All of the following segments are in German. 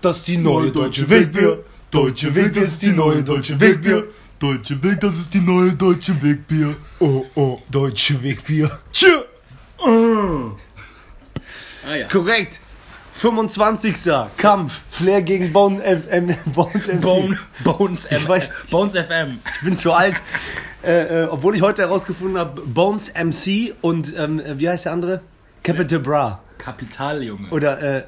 das ist die neue deutsche Wegbier. Deutsche Weg, das ist die neue deutsche Wegbier. Deutsche Weg, das ist die neue deutsche Wegbier. Oh, oh, deutsche Wegbier. Tschö. Ah. Ah ja. Korrekt. 25. Kampf. Flair gegen Bone, F M, Bones MC. Bone, Bones, Ich weiß- Bones FM. Ich bin zu alt. Äh, äh, obwohl ich heute herausgefunden habe, Bones MC und ähm, wie heißt der andere? Capital Bra. Kapital, Junge. Oder, äh,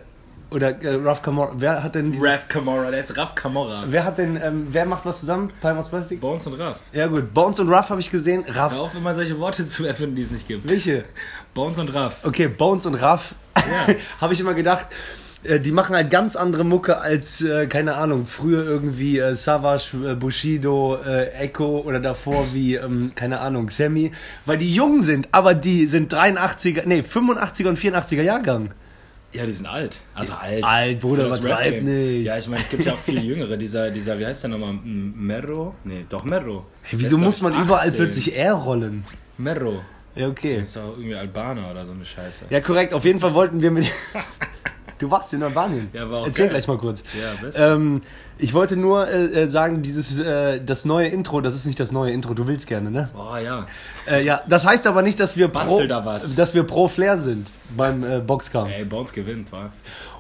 oder äh, Raf Kamora. Wer hat denn dieses, Raff Camorra, der ist Raff Camorra. Wer hat denn, ähm, wer macht was zusammen? Palmas Plastik? Bones und Raff. Ja gut, Bones und Ruff habe ich gesehen. Hör Ruff. auf, immer solche Worte zu erfinden, die es nicht gibt. Welche? Bones und Raff. Okay, Bones und Ruff. Ja. habe ich immer gedacht, äh, die machen halt ganz andere Mucke als, äh, keine Ahnung, früher irgendwie äh, Savage, äh, Bushido, äh, Echo oder davor wie, ähm, keine Ahnung, Sammy, weil die jung sind, aber die sind 83er, nee, 85er und 84er Jahrgang. Ja, die sind alt. Also alt. Alt, Bruder, übertreib Rap-Game. nicht. Ja, ich meine, es gibt ja auch viele Jüngere. Dieser, dieser wie heißt der nochmal? Merro? Nee, doch Merro. Hey, wieso muss man ich, überall 18. plötzlich R rollen? Merro. Ja, okay. Das ist auch irgendwie Albaner oder so eine Scheiße. Ja, korrekt. Auf jeden Fall wollten wir mit. du warst in Albanien. Ja, war auch Erzähl geil. gleich mal kurz. Ja. Ähm, ich wollte nur äh, äh, sagen, dieses äh, das neue Intro, das ist nicht das neue Intro. Du willst gerne, ne? Boah, ja. Äh, ja, das heißt aber nicht, dass wir pro, da was. dass wir pro Flair sind beim äh, Boxkampf. Ey, Bones gewinnt, wa?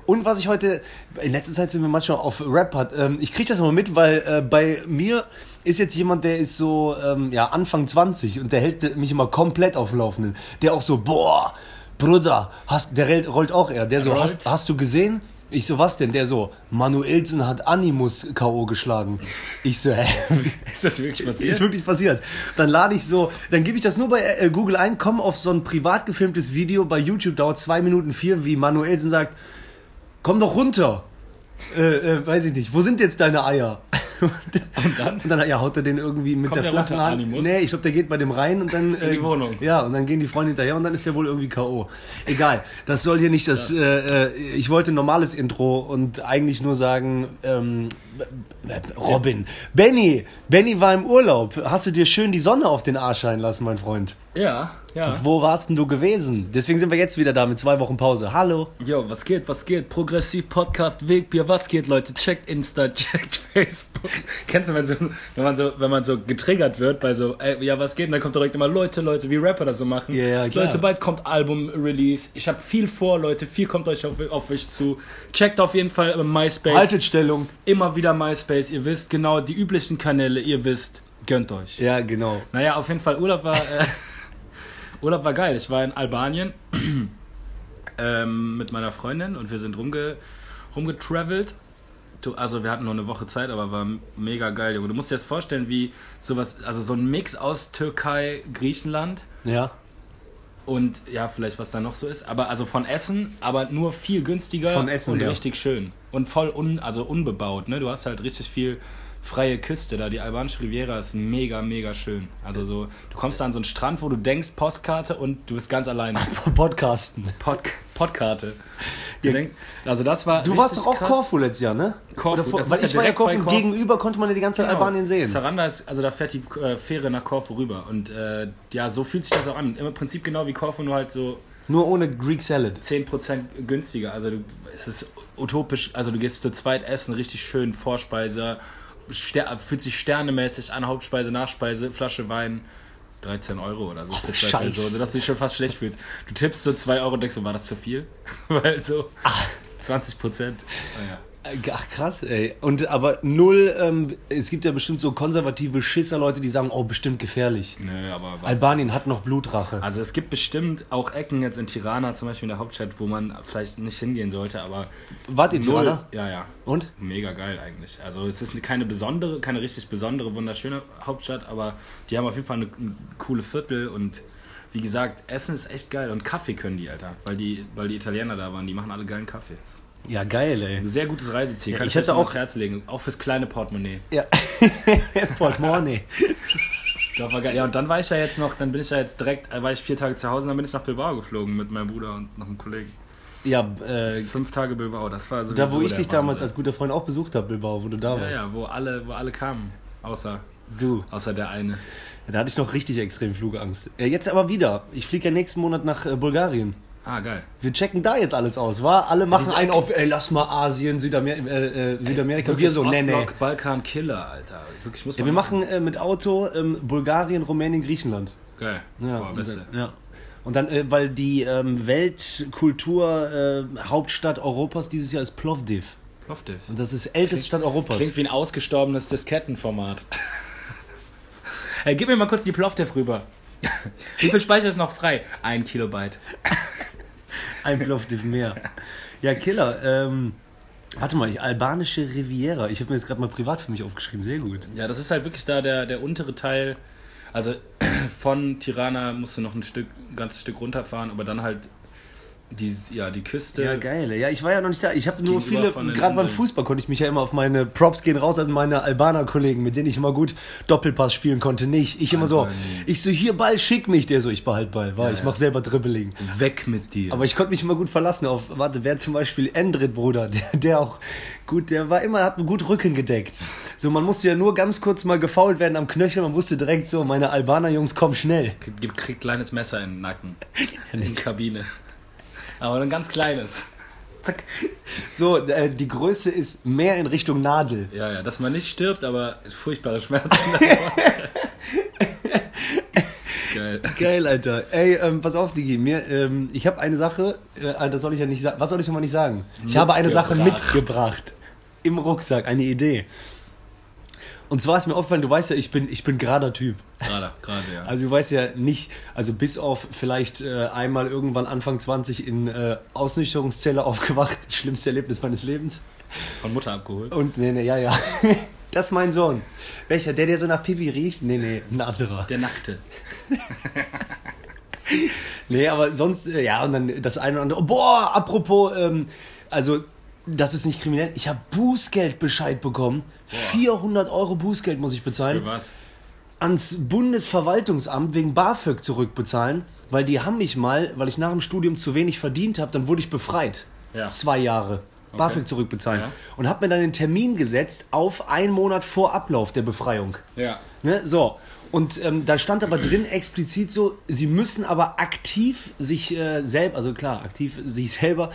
Und was ich heute, in letzter Zeit sind wir manchmal auf Rap hat. Ähm, ich kriege das immer mit, weil äh, bei mir ist jetzt jemand, der ist so ähm, ja, Anfang 20 und der hält mich immer komplett auf dem Laufenden. Der auch so, boah, Bruder, hast, der rollt- auch eher. Der so, rollt? hast, hast du gesehen? Ich so, was denn? Der so, Manuelsen hat Animus K.O. geschlagen. Ich so, hä? Ist das wirklich passiert? Ist wirklich passiert. Dann lade ich so, dann gebe ich das nur bei äh, Google ein, komme auf so ein privat gefilmtes Video bei YouTube, dauert zwei Minuten vier, wie Manuelsen sagt, komm doch runter. Äh, äh, weiß ich nicht, wo sind jetzt deine Eier? Und dann? Und dann ja, haut er den irgendwie mit der der flachen runter, Hand. Animus? Nee, ich glaube, der geht bei dem rein und dann. In die Wohnung. Ja, und dann gehen die Freunde hinterher und dann ist er wohl irgendwie K.O. Egal, das soll hier nicht das. Äh, äh, ich wollte ein normales Intro und eigentlich nur sagen, ähm, Robin. Benny, Benny war im Urlaub. Hast du dir schön die Sonne auf den Arsch scheinen lassen, mein Freund? Ja, ja. Wo warst denn du gewesen? Deswegen sind wir jetzt wieder da mit zwei Wochen Pause. Hallo. Yo, was geht, was geht? Progressiv Podcast Wegbier, was geht, Leute? Checkt Insta, checkt Facebook. Kennst du, wenn, so, wenn, man so, wenn man so getriggert wird bei so, ey, ja, was geht? Und dann kommt direkt immer Leute, Leute, wie Rapper das so machen. Ja, klar. Leute, bald kommt Album-Release. Ich habe viel vor, Leute. Viel kommt euch auf, auf euch zu. Checkt auf jeden Fall äh, MySpace. Haltet Stellung. Immer wieder MySpace. Ihr wisst genau, die üblichen Kanäle, ihr wisst, gönnt euch. Ja, genau. Naja, auf jeden Fall, Urlaub war, äh, Urlaub war geil. Ich war in Albanien ähm, mit meiner Freundin und wir sind rumge, rumgetravelt. Also wir hatten nur eine Woche Zeit, aber war mega geil, Junge. Du musst dir das vorstellen, wie sowas, also so ein Mix aus Türkei, Griechenland Ja. und ja, vielleicht was da noch so ist. Aber also von Essen, aber nur viel günstiger Von Essen, und ja. richtig schön. Und voll un, also unbebaut, ne? Du hast halt richtig viel freie Küste da. Die albanische Riviera ist mega, mega schön. Also so, du kommst da an so einen Strand, wo du denkst, Postkarte und du bist ganz alleine. Podcasten. Pod, Podkarte. Du Ja. denk, also das war Du warst doch auch krass. Korfu letztes Jahr, ne? Korfu, vor, weil ist ja ich war ja. Korfu. Gegenüber konnte man ja die ganze Zeit Genau. Albanien sehen. Saranda ist, also da fährt die äh, Fähre nach Korfu rüber. Und äh, ja, so fühlt sich das auch an. Im Prinzip genau wie Korfu, nur halt so Nur ohne Greek Salad. 10% günstiger. Also du, es ist utopisch. Also du gehst zu zweit essen, richtig schön, Vorspeise, Ster fühlt sich sternemäßig an, Hauptspeise, Nachspeise, Flasche Wein. 13 Euro oder so für zwei. Personen, dass du dich schon fast schlecht fühlst. Du tippst so 2 Euro und denkst so, war das zu viel? Weil so 20 Prozent. Naja. Ach krass, ey. Und aber null, ähm, es gibt ja bestimmt so konservative Schisser-Leute, die sagen, oh, bestimmt gefährlich. Nö, aber was- Albanien hat noch Blutrache. Also es gibt bestimmt auch Ecken jetzt in Tirana, zum Beispiel in der Hauptstadt, wo man vielleicht nicht hingehen sollte, aber Wart ihr null. Tirana? Ja, ja. Und? Mega geil eigentlich. Also es ist keine besondere, keine richtig besondere, wunderschöne Hauptstadt, aber die haben auf jeden Fall eine, eine coole Viertel und wie gesagt, Essen ist echt geil und Kaffee können die, Alter, weil die, weil die Italiener da waren, die machen alle geilen Kaffee. Ja, geil, ey. Ein sehr gutes Reiseziel, Ja, kann ich ich, hätte auch- ans Herz legen, auch fürs kleine Portemonnaie. Ja. Portemonnaie. Das war geil. Ja, und dann war ich ja jetzt noch, dann bin ich ja jetzt direkt, äh, war ich vier Tage zu Hause und dann bin ich nach Bilbao geflogen mit meinem Bruder und noch einem Kollegen. Ja, äh, Fünf Tage Bilbao, das war so. da wo ich dich damals als guter Freund auch besucht habe, Bilbao, wo du da Ja, warst. ja, wo alle, wo alle kamen. Außer, Du. außer der eine. Ja, da hatte ich noch richtig extrem Flugangst. Ja, jetzt aber wieder. Ich fliege ja nächsten Monat nach äh, Bulgarien. Ah, geil. Wir checken da jetzt alles aus, wa? Alle machen Diese einen auf, ey, lass mal Asien, Südamer äh, äh, Südamerika. Wir so, nee, nee. Balkan Killer, Alter. Wirklich muss Ja, man wir machen äh, mit Auto ähm, Bulgarien, Rumänien, Griechenland. Geil. Ja, Boah, und beste. dann- ja. Und dann, äh, weil die ähm, Weltkultur äh, Europas dieses Jahr ist Plovdiv. Plovdiv. Und das ist älteste Stadt Europas. Klingt wie ein ausgestorbenes Diskettenformat. Hey, gib mir mal kurz die Plovdiv rüber. Wie viel Speicher ist noch frei? Ein Kilobyte. Ein Plovdiv mehr. Ja, Killer. Ähm, warte mal, ich, albanische Riviera. Ich habe mir jetzt gerade mal privat für mich aufgeschrieben. Sehr gut. Ja, das ist halt wirklich da der, der untere Teil. Also von Tirana musst du noch ein Stück, ein ganzes Stück runterfahren, aber dann halt die, ja, die Küste. Ja, geil. Ja, ich war ja noch nicht da. Ich habe nur viele, gerade beim. Fußball konnte ich mich ja immer auf meine Props gehen raus an meine Albaner-Kollegen, mit denen ich immer gut Doppelpass spielen konnte. Nicht. Ich immer so, Albanien. ich so, hier Ball, schick mich. Der so, ich behalt Ball. War, Ja, ich ja. mach selber Dribbling. Weg mit dir. Aber ich konnte mich immer gut verlassen auf, warte, wer zum Beispiel Endrit, Bruder, der, der auch gut, der war immer, hat gut Rücken gedeckt. So, man musste ja nur ganz kurz mal gefault werden am Knöchel, man wusste direkt so, meine Albaner-Jungs kommen schnell. Gibt kriegt kleines Messer in den Nacken. In die Kabine. Aber ein ganz kleines. Zack. So, äh, die Größe ist mehr in Richtung Nadel. Ja, ja, dass man nicht stirbt, aber furchtbare Schmerzen. Geil. Geil, Alter. Ey, ähm, pass auf, Digi, mir, ähm, ich habe eine Sache, äh, das soll ich ja nicht sagen, was soll ich noch mal nicht sagen? Ich habe eine Sache mitgebracht. Im Rucksack, eine Idee. Und zwar ist mir aufgefallen, du weißt ja, ich bin, ich bin gerader Typ. Gerade, gerade, ja. Also du weißt ja nicht, also bis auf vielleicht äh, einmal irgendwann Anfang 20 in äh, Ausnüchterungszelle aufgewacht, schlimmste Erlebnis meines Lebens. Von Mutter abgeholt. Und nee, nee, ja, ja. Das ist mein Sohn. Welcher? Der, der so nach Pipi riecht? Nee, nee, ein anderer. Der Nackte. Nee, aber sonst, äh, ja, und dann das eine oder andere. Boah, apropos, ähm, also, das ist nicht kriminell. Ich habe Bußgeldbescheid bekommen. 400 Euro Bußgeld muss ich bezahlen. Für was? ans Bundesverwaltungsamt wegen BAföG zurückbezahlen, weil die haben mich mal, weil ich nach dem Studium zu wenig verdient habe, dann wurde ich befreit. Ja. Zwei Jahre. BAföG zurückbezahlen. Ja. Und habe mir dann den Termin gesetzt auf einen Monat vor Ablauf der Befreiung. Ja. Ne? So. Und ähm, da stand aber drin explizit so, sie müssen aber aktiv sich äh, selber, also klar, aktiv sich selber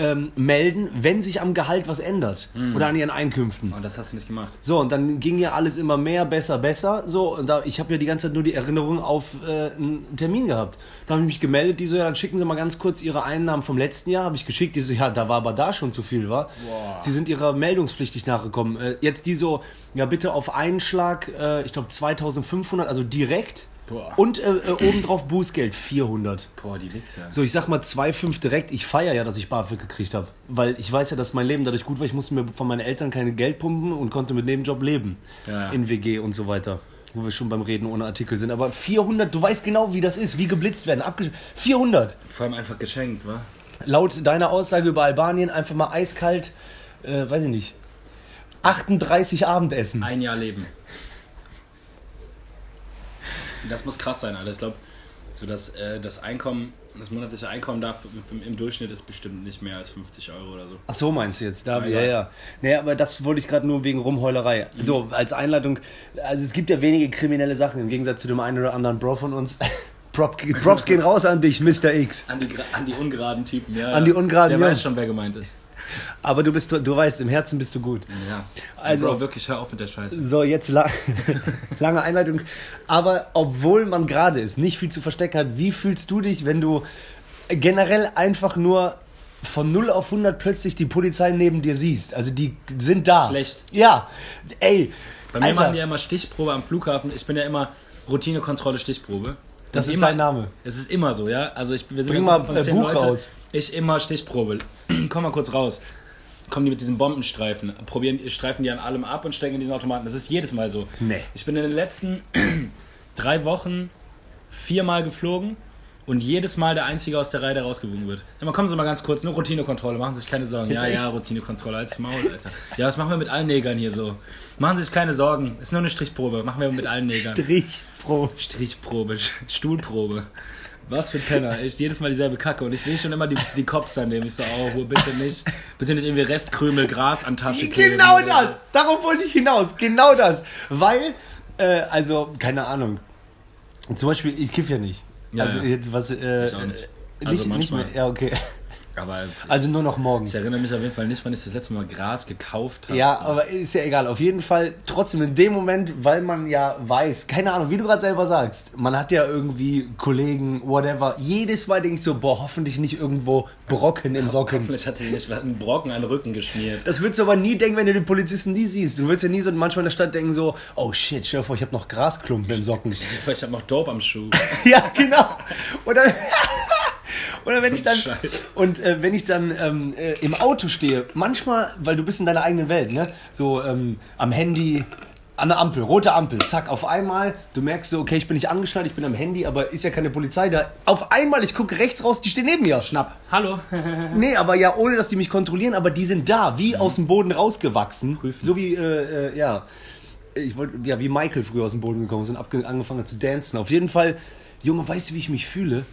ähm, melden, wenn sich am Gehalt was ändert oder an ihren Einkünften. Und das hast du nicht gemacht. So, und dann ging ja alles immer mehr, besser, besser. So, und da, ich habe ja die ganze Zeit nur die Erinnerung auf äh, einen Termin gehabt. Da habe ich mich gemeldet, die so, ja, dann schicken Sie mal ganz kurz Ihre Einnahmen vom letzten Jahr. Habe ich geschickt, die so, ja, da war aber da schon zu viel, war. Boah. Sie sind Ihrer Meldungspflicht nicht nachgekommen. Äh, jetzt die so, ja, bitte auf einen Schlag, äh, ich glaube 2500, also direkt. Boah. Und äh, äh, obendrauf Bußgeld 400. Boah, die Wichser. So, ich sag mal 2,5 direkt. Ich feiere ja, dass ich BAföG gekriegt habe. Weil ich weiß ja, dass mein Leben dadurch gut war. Ich musste mir von meinen Eltern keine Geld pumpen und konnte mit Nebenjob leben. Ja. In WG und so weiter. Wo wir schon beim Reden ohne Artikel sind. Aber 400, du weißt genau, wie das ist. Wie geblitzt werden. Abgesch 400. Vor allem einfach geschenkt, wa? Laut deiner Aussage über Albanien einfach mal eiskalt, äh, weiß ich nicht, 38 Abendessen. Ein Jahr leben. Das muss krass sein, Alter. Ich glaube, so das, äh, das Einkommen, das monatliche Einkommen da im, Durchschnitt ist bestimmt nicht mehr als 50 Euro oder so. Ach so meinst du jetzt? Da, Ja, ja, ja. ja. Nee, aber das wollte ich gerade nur wegen Rumheulerei. So, als Einleitung, also es gibt ja wenige kriminelle Sachen, im Gegensatz zu dem einen oder anderen Bro von uns. Prop, Props gehen raus an dich, Mr. X. An die, an die ungeraden Typen, ja. An die ungeraden Der Jungs. weiß schon, wer gemeint ist. Aber du bist, du weißt, im Herzen bist du gut. Ja. Also- Bro, wirklich, hör auf mit der Scheiße. So, jetzt la lange Einleitung. Aber obwohl man gerade ist, nicht viel zu verstecken hat, wie fühlst du dich, wenn du generell einfach nur von 0 auf 100 plötzlich die Polizei neben dir siehst? Also die sind da. Schlecht. Ja, ey. Bei mir Alter, machen die ja immer Stichprobe am Flughafen. Ich bin ja immer Routinekontrolle, Stichprobe. Das ist immer, dein Name. Es ist immer so, ja. Also ich, wir sind Bring mal, äh, Buch raus. Ich immer Stichprobe. Komm mal kurz raus. Kommen die mit diesen Bombenstreifen, probieren, streifen die an allem ab und stecken in diesen Automaten. Das ist jedes Mal so. Nee. Ich bin in den letzten drei Wochen viermal geflogen und jedes Mal der Einzige aus der Reihe, der rausgewogen wird. Immer kommen Sie mal ganz kurz, nur Routinekontrolle, machen Sie sich keine Sorgen. Jetzt ja, echt? ja, Routinekontrolle, als Maul, Alter. Ja, was machen wir mit allen Negern hier so? Machen Sie sich keine Sorgen, ist nur eine Strichprobe, machen wir mit allen Negern. Strich, Pro. Strichprobe, Sch- Stuhlprobe. Was für ein Penner. Echt jedes Mal dieselbe Kacke. Und ich sehe schon immer die, die Cops daneben. Ich so, oh, bitte nicht. Bitte nicht irgendwie Restkrümel, Gras an Tasche kleben. Genau das! Darauf wollte ich hinaus. Genau das. Weil, äh, also, keine Ahnung. Zum Beispiel, ich kiff ja nicht. Ja, also, ja. jetzt was. Äh, Ich auch nicht. Also nicht, manchmal. Nicht mehr, ja, okay. Aber Also nur noch morgens. ich erinnere mich auf jeden Fall nicht, wann ich das letzte Mal Gras gekauft habe. Ja, So. aber ist ja egal. Auf jeden Fall trotzdem in dem Moment, weil man ja weiß, keine Ahnung, wie du gerade selber sagst, man hat ja irgendwie Kollegen, whatever. Jedes Mal denke ich so, boah, hoffentlich nicht irgendwo Brocken im Socken. Hoffentlich hatte ich nicht einen Brocken an den Rücken geschmiert. Das würdest du aber nie denken, wenn du den Polizisten nie siehst. Du würdest ja nie so manchmal in der Stadt denken so, oh shit, stell dir vor, ich habe noch Grasklumpen im Socken. Ich habe noch Dope am Schuh. ja, genau. Oder, oder wenn ich dann Scheiß. und äh, wenn ich dann ähm, äh, im Auto stehe, manchmal, weil du bist in deiner eigenen Welt, ne? So ähm, am Handy, an der Ampel, rote Ampel, zack, auf einmal, du merkst so, okay, ich bin nicht angeschnallt, ich bin am Handy, aber ist ja keine Polizei da. Auf einmal, ich gucke rechts raus, die stehen neben mir. Schnapp. Hallo. Nee, aber ja, ohne dass die mich kontrollieren, aber die sind da, wie aus dem Boden rausgewachsen. Prüfen. So wie, äh, äh, ja. Ich wollte, ja, wie Michael früher aus dem Boden gekommen ist und angefangen hat zu dancen. Auf jeden Fall, Junge, weißt du, wie ich mich fühle?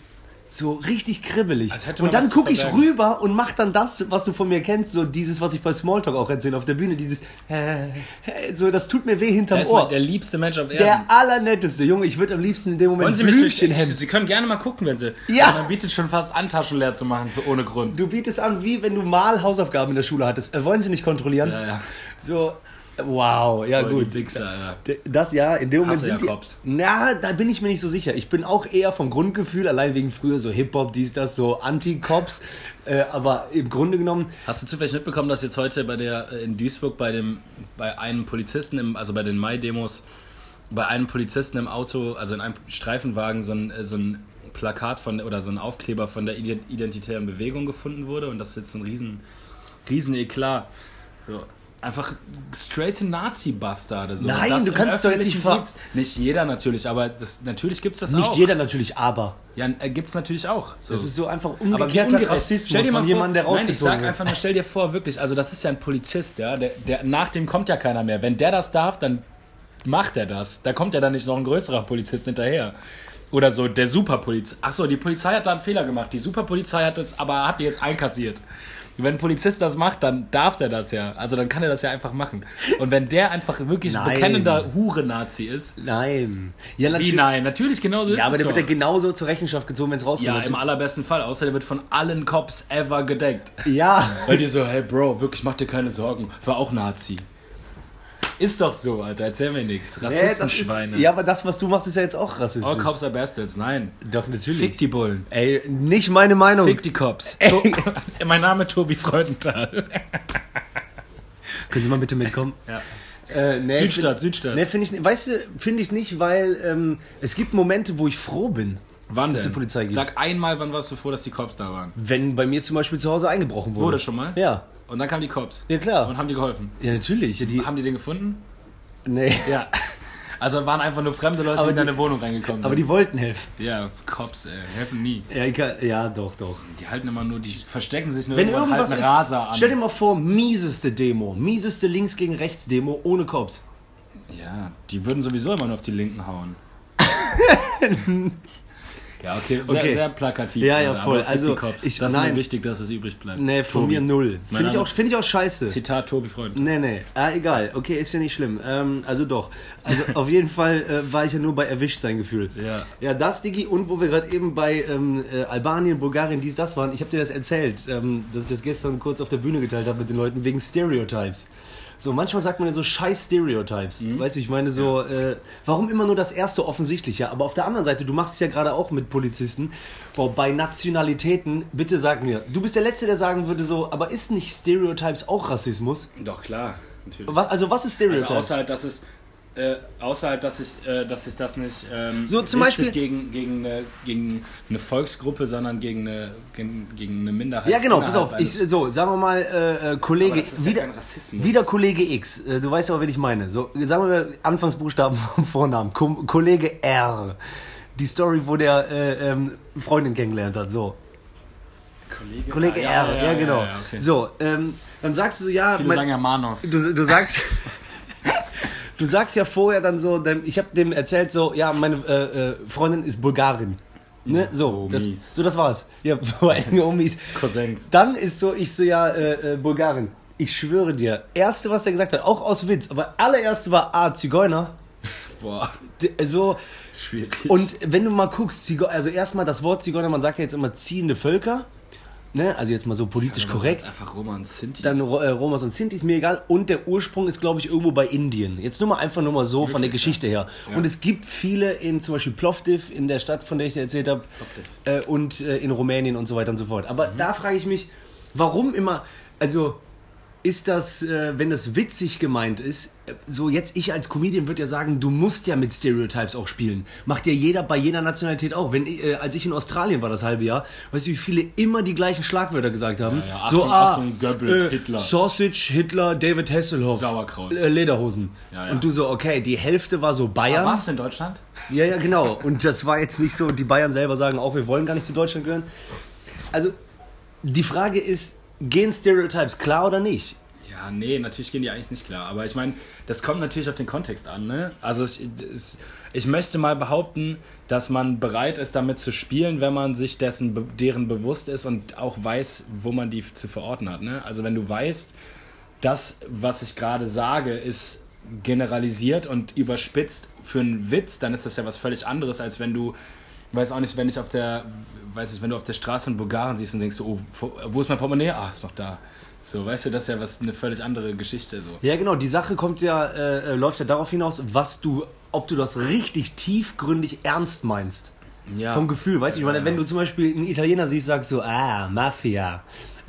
So richtig kribbelig. Und dann gucke ich rüber und mach dann das, was du von mir kennst, so dieses, was ich bei Smalltalk auch erzähle auf der Bühne, dieses, äh, äh, so, das tut mir weh hinterm Der Ohr. der liebste Mensch auf Erden. Der allernetteste, Junge, ich würde am liebsten in dem Wollen Moment Sie mich durch, Blümchen hemmen. Sie können gerne mal gucken, wenn Sie. Ja. Man bietet schon fast an, Taschen leer zu machen, für, ohne Grund. Du bietest an, wie wenn du mal Hausaufgaben in der Schule hattest. Äh, wollen sie nicht kontrollieren? Ja, ja. So, wow, ja Voll gut. Wichser, ja. Das ja, in dem Moment Hasse sind Cops. die. Na, da bin ich mir nicht so sicher. Ich bin auch eher vom Grundgefühl, allein wegen früher so Hip-Hop, dies, das, so Anti-Cops. Äh, aber im Grunde genommen, Hast du zufällig mitbekommen, dass jetzt heute bei der äh, in Duisburg bei dem bei einem Polizisten im, also bei den Mai-Demos bei einem Polizisten im Auto, also in einem Streifenwagen so ein, äh, so ein Plakat von oder so ein Aufkleber von der Ide- identitären Bewegung gefunden wurde und das ist jetzt ein riesen riesen Eklat. So einfach straight Nazi-Bastarde. So. Nein, Das du kannst doch jetzt nicht ver-. Nicht jeder natürlich, aber das, natürlich gibt es das nicht auch. jeder natürlich, aber. Ja, äh, gibt's natürlich auch. So. Das ist so einfach Aber umgekehrter ungerecht. Rassismus Stell dir mal von jemandem, der Nein, ich rausgezogen sag wird. einfach nur, stell dir vor, wirklich, also das ist ja ein Polizist, ja, der, der, nach dem kommt ja keiner mehr. Wenn der das darf, dann macht er das. Da kommt ja dann nicht noch ein größerer Polizist hinterher. Oder so, der Superpolizei. Achso, die Polizei hat da einen Fehler gemacht. Die Superpolizei hat das, aber hat die jetzt einkassiert. Wenn ein Polizist das macht, dann darf der das ja. Also dann kann er das ja einfach machen. Und wenn der einfach wirklich ein Nein. bekennender Hure-Nazi ist. Nein. Ja, Wie nein? Natürlich, genau so ist Ja, aber es der doch. wird ja genauso zur Rechenschaft gezogen, wenn es rauskommt. Ja, im allerbesten Fall. Außer der wird von allen Cops ever gedeckt. ja. Weil die so, hey Bro, wirklich mach dir keine Sorgen. War auch Nazi. Ist doch so, Alter. Erzähl mir nichts. Nee, ist, Rassistenschweine. ja, aber das, was du machst, ist ja jetzt auch rassistisch. All Cops are Bastards. Nein. Doch, natürlich. Fick die Bullen. Ey, nicht meine Meinung. Fick die Cops. Ey. Mein Name ist Tobi Freudenthal. Können Sie mal bitte mitkommen? Ja. Äh, nee, Südstadt, find- Südstadt. Nee, finde ich, weißt du, finde ich nicht, weil ähm, es gibt Momente, wo ich froh bin, Wann dass denn? die Polizei gibt. Sag einmal, wann warst du froh, dass die Cops da waren? Wenn bei mir zum Beispiel zu Hause eingebrochen wurde. Wurde schon mal? Ja. Und dann kamen die Cops. Ja, klar. Und haben die geholfen. Ja, natürlich. Ja, die, Haben die den gefunden? nee. Ja. Also waren einfach nur fremde Leute, die in deine Wohnung reingekommen sind. Aber die wollten helfen. ja, Cops, ey, helfen nie. Ja, ich ja doch, doch. Die halten immer nur, die verstecken sich nur Wenn irgendwo und irgendwas halten ist, Raser an. stell dir mal vor, mieseste Demo, mieseste Links gegen Rechts Demo ohne Cops. Ja, die würden sowieso immer nur auf die Linken hauen. ja, okay, sehr, Okay. sehr plakativ. Ja, ja, voll. Also, ich- das ist nein. mir wichtig, dass es übrig bleibt. Nee, von Tobi. mir null. Finde ich, auch, find ich auch scheiße. Zitat Tobi Freund. Nee, nee. Ah, egal. Okay, ist ja nicht schlimm. Ähm, also doch. Also auf jeden Fall äh, war ich ja nur bei erwischt sein Gefühl. Ja. Ja, das, Digi. Und wo wir gerade eben bei ähm, äh, Albanien, Bulgarien, dies, das waren. Ich habe dir das erzählt, ähm, dass ich das gestern kurz auf der Bühne geteilt habe mit den Leuten wegen Stereotypes. So, manchmal sagt man ja so scheiß Stereotypes. Weißt du, ich meine so, äh, warum immer nur das erste offensichtliche? Aber auf der anderen Seite, du machst es ja gerade auch mit Polizisten. Boah, bei Nationalitäten, bitte sag mir, du bist der Letzte, der sagen würde so, aber ist nicht Stereotypes auch Rassismus? Doch, klar. Natürlich. Also was ist Stereotypes? Also außer dass es äh, außer halt, dass ich, äh, dass ich das nicht ähm, So, zum Beispiel- gegen, gegen, eine, gegen eine Volksgruppe, sondern gegen eine, gegen, gegen eine Minderheit. ja, genau, pass auf. Ich, so, sagen wir mal, äh, äh, Kollege, Aber das ist ja wieder, kein Rassismus. wieder Kollege X. Äh, du weißt aber, wen ich meine. So, sagen wir mal Anfangsbuchstaben vom Vornamen. Kom Kollege R. Die Story, wo der äh, ähm, Freundin kennengelernt hat. So, Kollege, Kollege Ah, R. Ja, genau. ja, okay. So, ähm, dann sagst du so, ja, Viele mein- sagen ja Manov. du, du sagst. Du sagst ja vorher dann so, ich habe dem erzählt so, ja, meine äh, äh, Freundin ist Bulgarin. Ne? So, das, so, das war's. Ja, allem Homies. Cousins. Dann ist so, ich so, ja, äh, äh, Bulgarin. Ich schwöre dir, erste, was er gesagt hat, auch aus Witz, aber allererste war A, Zigeuner. Boah, So, schwierig. und wenn du mal guckst, Zigo also erstmal das Wort Zigeuner, man sagt ja jetzt immer ziehende Völker, ne? also jetzt mal so politisch korrekt. Einfach Roma und Sinti. Dann äh, Romas und Sinti ist mir egal. Und der Ursprung ist, glaube ich, irgendwo bei Indien. Jetzt nur mal einfach nur mal so von der Wirklich, Geschichte her. Und es gibt viele in zum Beispiel Plovdiv, in der Stadt, von der ich dir erzählt habe, äh, und äh, in Rumänien und so weiter und so fort. Aber da frage ich mich, warum immer, also ist das, äh, wenn das witzig gemeint ist, äh, so jetzt ich als Comedian würde ja sagen, du musst ja mit Stereotypes auch spielen. Macht ja jeder bei jeder Nationalität auch. Wenn, äh, als ich in Australien war das halbe Jahr, weißt du, wie viele immer die gleichen Schlagwörter gesagt haben? Ja, ja, so, Achtung, ah, Achtung, Goebbels, äh, Hitler. Sausage, Hitler, David Hasselhoff. Sauerkraut. Äh, Lederhosen. Ja. Und du so, okay, die Hälfte war so Bayern. Warst du in Deutschland? Ja, ja, genau. Und das war jetzt nicht so, die Bayern selber sagen auch, wir wollen gar nicht zu Deutschland gehören. Also, die Frage ist, gehen Stereotypes klar oder nicht? Ja, nee, natürlich gehen die eigentlich nicht klar. Aber ich meine, das kommt natürlich auf den Kontext an. Ne? Also ich, es, ich möchte mal behaupten, dass man bereit ist, damit zu spielen, wenn man sich dessen, deren bewusst ist und auch weiß, wo man die zu verorten hat. Ne? Also wenn du weißt, das, was ich gerade sage, ist generalisiert und überspitzt für einen Witz, dann ist das ja was völlig anderes, als wenn du, weiß auch nicht, wenn ich auf der, weiß ich, wenn du auf der Straße in Bulgarien siehst und denkst, oh, wo- ist mein Portemonnaie? Ah, ist noch da. So, weißt du, das ist ja was eine völlig andere Geschichte so. Ja, genau. Die Sache kommt ja, äh, äh, läuft ja darauf hinaus, was du, ob du das richtig tiefgründig ernst meinst. Ja. Vom Gefühl, weißt du, ich meine, wenn du zum Beispiel einen Italiener siehst, sagst du, ah, Mafia,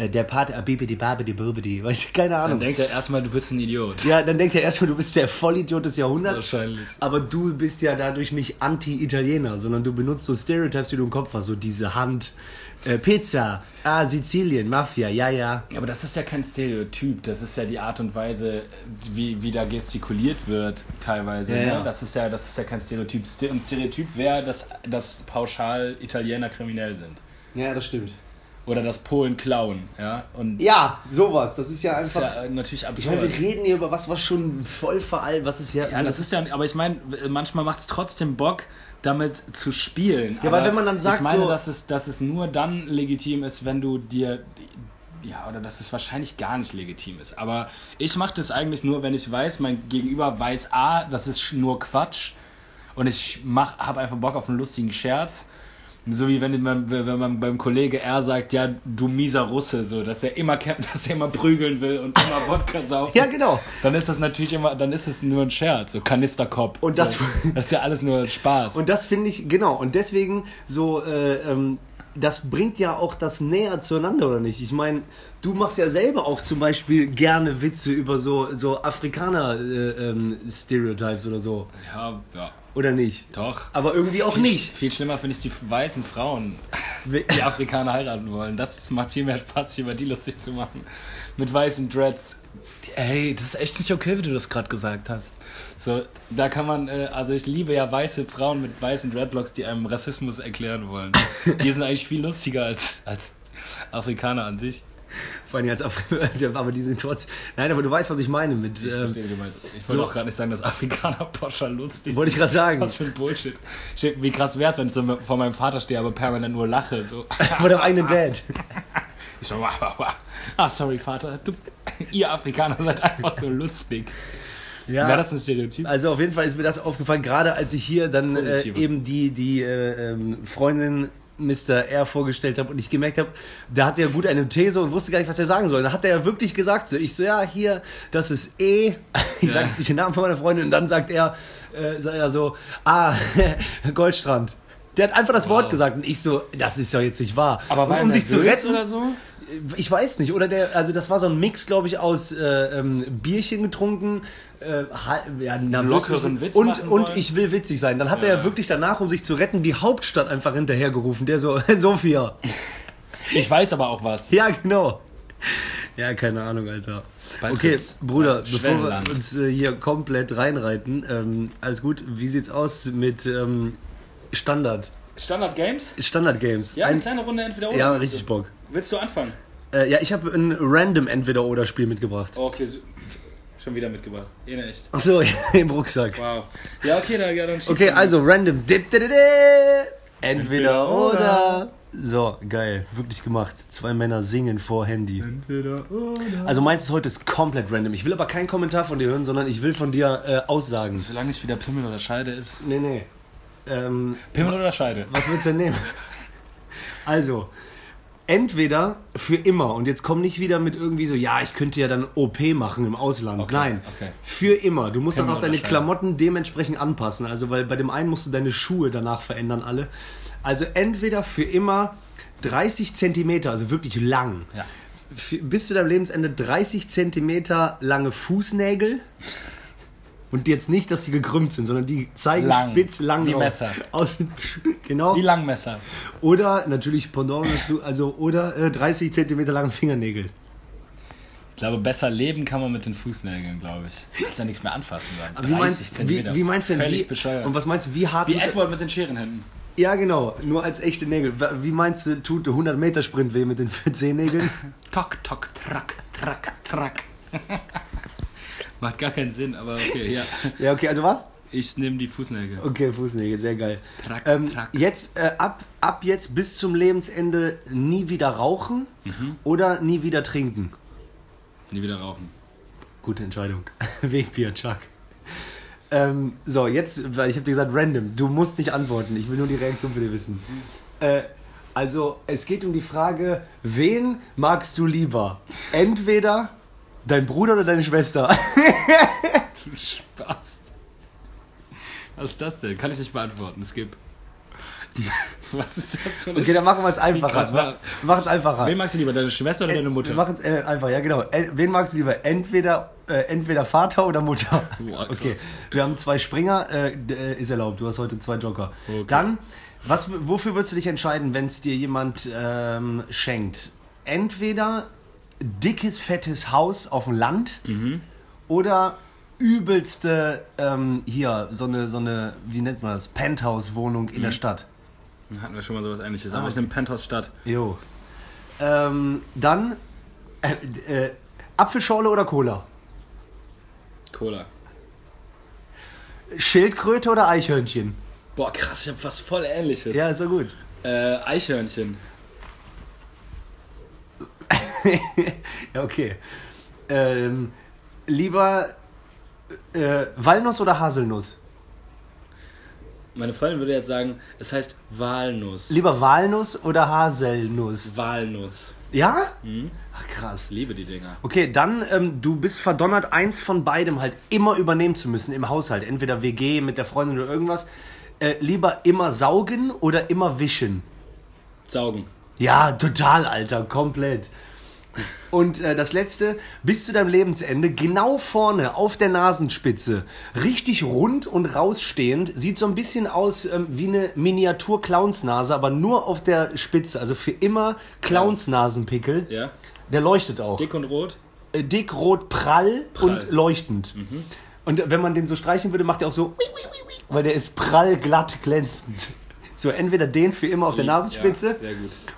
der Part, ah, bibidi, babidi, bubidi, weißt du, keine Dann Ahnung. denkt er erstmal, du bist ein Idiot. Ja, dann denkt er erstmal, du bist der Vollidiot des Jahrhunderts. Wahrscheinlich. Aber du bist ja dadurch nicht anti-Italiener, sondern du benutzt so Stereotypes, die du im Kopf hast, so diese Hand, äh, Pizza, ah, Sizilien, Mafia, ja, ja. Aber das ist ja kein Stereotyp, das ist ja die Art und Weise, wie, wie da gestikuliert wird, teilweise. Ja, ne? ja. Das, ist ja, das ist ja kein Stereotyp. Ste- Ein Stereotyp wäre, dass, dass pauschal Italiener kriminell sind. Ja, das stimmt. Oder dass Polen klauen. Ja, und Ja, sowas, das ist ja das ist einfach... ja äh, natürlich ich absurd. meine, wir reden hier über was, was schon voll veraltet, was ist ja... ja, das ist ja, aber ich meine, manchmal macht es trotzdem Bock, damit zu spielen. Ja, weil Aber wenn man dann sagt ich meine, so- dass, es, dass es nur dann legitim ist, wenn du dir, ja, oder dass es wahrscheinlich gar nicht legitim ist. Aber ich mache das eigentlich nur, wenn ich weiß, mein Gegenüber weiß, A, das ist nur Quatsch und ich habe einfach Bock auf einen lustigen Scherz. So wie wenn man, wenn man beim Kollege R sagt, ja, du mieser Russe, so, dass er immer, dass er immer prügeln will und immer Wodka saufen. Ja, genau. Dann ist das natürlich immer, dann ist es nur ein Scherz, so Kanisterkopf. Und so. das- das ist ja alles nur Spaß. Und das finde ich, genau, und deswegen so, äh, ähm, das bringt ja auch das näher zueinander, oder nicht? Ich meine, du machst ja selber auch zum Beispiel gerne Witze über so, so Afrikaner-Stereotypes oder so, ja, ja, oder nicht? doch. Aber irgendwie auch Viel, nicht. Viel schlimmer finde ich die weißen Frauen, die Afrikaner heiraten wollen. Das macht viel mehr Spaß, sich über die lustig zu machen. Mit weißen Dreads. Ey, das ist echt nicht okay, wie du das gerade gesagt hast. So, da kann man, äh, also ich liebe ja weiße Frauen mit weißen Dreadlocks, die einem Rassismus erklären wollen. Die sind eigentlich viel lustiger als, als Afrikaner an sich. Vor allem als Afrikaner, aber die sind trotz. Nein, aber du weißt, was ich meine mit. Ich Ähm, verstehe, wie du meinst. Ich wollte so- auch gerade nicht sagen, dass Afrikaner Poscher lustig Wollte ich gerade sagen. Was für ein Bullshit. Shit, Wie krass wär's, wenn ich so vor meinem Vater stehe, aber permanent nur lache. So. Vor deinem eigenen Dad. Ich so, wah, wah, wah. Ah, sorry, Vater. Du, ihr Afrikaner seid einfach so lustig. Ja. Wäre das ein Stereotyp? Also auf jeden Fall ist mir das aufgefallen, gerade als ich hier dann äh, eben die, die äh, ähm, Freundin Mr. R vorgestellt habe und ich gemerkt habe, da hat er gut eine These und wusste gar nicht, was er sagen soll. Da hat er ja wirklich gesagt, so ich so, ja, hier, das ist E. Ich Ja. sage jetzt nicht den Namen von meiner Freundin und dann sagt er, äh, sagt er so, ah, Goldstrand. Der hat einfach das Wort Wow. gesagt und ich so, das ist ja jetzt nicht wahr. aber war um sich zu retten oder so? Ich weiß nicht, oder der, also das war so ein Mix, glaube ich, aus äh, ähm, Bierchen getrunken, äh, ja, nervös Lockeren Witz und, und ich will witzig sein. Dann hat er Ja. ja wirklich danach, um sich zu retten, die Hauptstadt einfach hinterhergerufen. Der so, Sophia. Ich weiß aber auch was. Ja, genau. Ja, keine Ahnung, Alter. Bald Okay, Bruder, bevor wir uns äh, hier komplett reinreiten, ähm, alles gut. Wie sieht's aus mit ähm, Standard? Standard Games? Standard Games. Ja, eine Ein- kleine Runde entweder oder. ja richtig? Bock. Willst du anfangen? Äh, ja, ich habe ein random Entweder-Oder-Spiel mitgebracht. Oh, okay, so, schon wieder mitgebracht. Eh, ne, echt. Ach so, im Rucksack. Wow. Ja, okay, dann, ja, dann Okay, also random. Dip, dip. Entweder Entweder oder. So, geil. Wirklich gemacht. Zwei Männer singen vor Handy. Entweder oder. Also meinst du heute ist komplett random. Ich will aber keinen Kommentar von dir hören, sondern ich will von dir äh, Aussagen. Solange nicht wieder Pimmel oder Scheide ist. Nee, nee. Ähm, Pimmel oder Scheide? was würdest du denn nehmen? Also, entweder für immer, und jetzt komm nicht wieder mit irgendwie so, ja, ich könnte ja dann OP machen im Ausland. Okay, Nein, okay. für immer. Du musst Pimmel dann auch deine? Klamotten dementsprechend anpassen. Also, weil bei dem einen musst du deine Schuhe danach verändern, alle. Also, entweder für immer 30 Zentimeter, also wirklich lang. Ja. Bis zu deinem Lebensende 30 Zentimeter lange Fußnägel. Und jetzt nicht, dass die gekrümmt sind, sondern die zeigen Lang. spitz lang Wie raus. Messer. Aus, genau. Wie Langmesser. Oder natürlich Pendant dazu, also oder äh, 30 Zentimeter lange Fingernägel. Ich glaube, besser leben kann man mit den Fußnägeln, glaube ich. Kannst ja nichts mehr anfassen dann. Aber wie meinst, wie, Zentimeter. wie meinst du denn, Völlig wie, bescheuert. und was meinst du, wie hart... Wie Edward mit den Scherenhänden. Ja, genau, nur als echte Nägel. Wie meinst du, tut der 100 Meter Sprint weh mit den Zehennägeln? Tok, tok, track, track, track. Macht gar keinen Sinn, aber okay, ja. ja, okay, also was? Ich nehme die Fußnägel. Okay, Fußnägel, sehr geil. Track, Ähm, track. jetzt, äh, ab, ab jetzt bis zum Lebensende nie wieder rauchen Mhm. oder nie wieder trinken? Nie wieder rauchen. Gute Entscheidung. Wegbier, Chuck. Ähm, so, jetzt, weil ich habe dir gesagt, random. Du musst nicht antworten. Ich will nur die Reaktion für dich wissen. Äh, also, es geht um die Frage, wen magst du lieber? Entweder dein Bruder oder deine Schwester? Du Spaß. Was ist das denn? Kann ich nicht beantworten. Es gibt. Was ist das für eine. Okay, dann machen wir es einfacher. Wir machen es einfacher. Wen magst du lieber, deine Schwester oder deine Wir Mutter? machen es äh, einfach, ja genau. En- Wen magst du lieber? Entweder, äh, entweder Vater oder Mutter. Boah, okay, wir haben zwei Springer, äh, äh, ist erlaubt. Du hast heute zwei Joker. Okay. Dann, was, wofür würdest du dich entscheiden, wenn es dir jemand ähm, schenkt? Entweder dickes, fettes Haus auf dem Land Mhm. oder übelste, ähm, hier, so eine, so eine, wie nennt man das, Penthouse-Wohnung in der Stadt. Hatten wir schon mal sowas ähnliches. Ah, Aber ich nehme Penthouse Stadt. Jo. Ähm, dann äh, äh, Apfelschorle oder Cola? Cola. Schildkröte oder Eichhörnchen? Boah, krass, ich habe was voll ähnliches. Ja, ist doch gut. Äh, Eichhörnchen. ja, okay. Ähm, lieber äh, Walnuss oder Haselnuss? Meine Freundin würde jetzt sagen, es heißt Walnuss. Lieber Walnuss oder Haselnuss? Walnuss. Ja? Mhm. Ach krass. Liebe die Dinger. Okay, dann ähm, du bist verdonnert, eins von beidem halt immer übernehmen zu müssen im Haushalt. Entweder WG mit der Freundin oder irgendwas. Äh, lieber immer saugen oder immer wischen? Saugen. Ja, total, Alter, komplett. Und äh, das letzte, bis zu deinem Lebensende, genau vorne auf der Nasenspitze, richtig rund und rausstehend, sieht so ein bisschen aus ähm, wie eine Miniatur-Clownsnase, aber nur auf der Spitze, also für immer Clownsnasenpickel. Ja. Der leuchtet auch. Dick und rot. Äh, dick, rot, prall, Prall. und leuchtend. Und wenn man den so streichen würde, macht er auch so, weil der ist prall, glatt, glänzend. So, entweder den für immer auf der Nasenspitze Ja,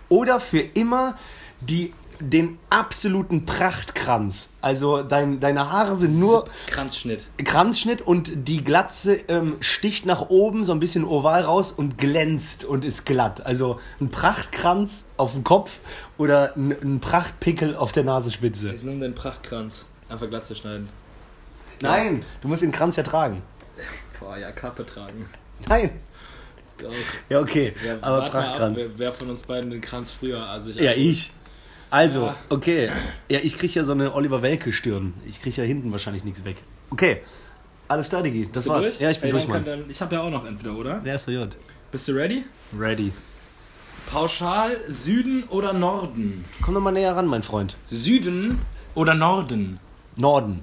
oder für immer die, den absoluten Prachtkranz. Also dein, deine Haare sind nur Kranzschnitt. Kranzschnitt und die Glatze ähm, sticht nach oben so ein bisschen oval raus und glänzt und ist glatt. Also ein Prachtkranz auf dem Kopf oder ein, ein Prachtpickel auf der Nasenspitze. Ich nehme den Prachtkranz. Einfach Glatze schneiden. Nein, du musst den Kranz ja tragen. Boah, ja, Kappe tragen. Nein. Doch. Ja, okay. Ja, aber ab, Prachtkranz. wer, wer von uns beiden den Kranz früher als ich Ja, ich. Also, Ja. okay. Ja, ich kriege ja so eine Oliver Welke-Stirn. Ich kriege ja hinten wahrscheinlich nichts weg. Okay. Alles klar, Digi. Das war's. durch? Ja, ich bin Ey, durch, Mann. dann- Ich habe ja auch noch entweder, oder? Wer ist verjährt? Bist du ready? Ready. Pauschal Süden oder Norden? Komm doch mal näher ran, mein Freund. Süden oder Norden? Norden.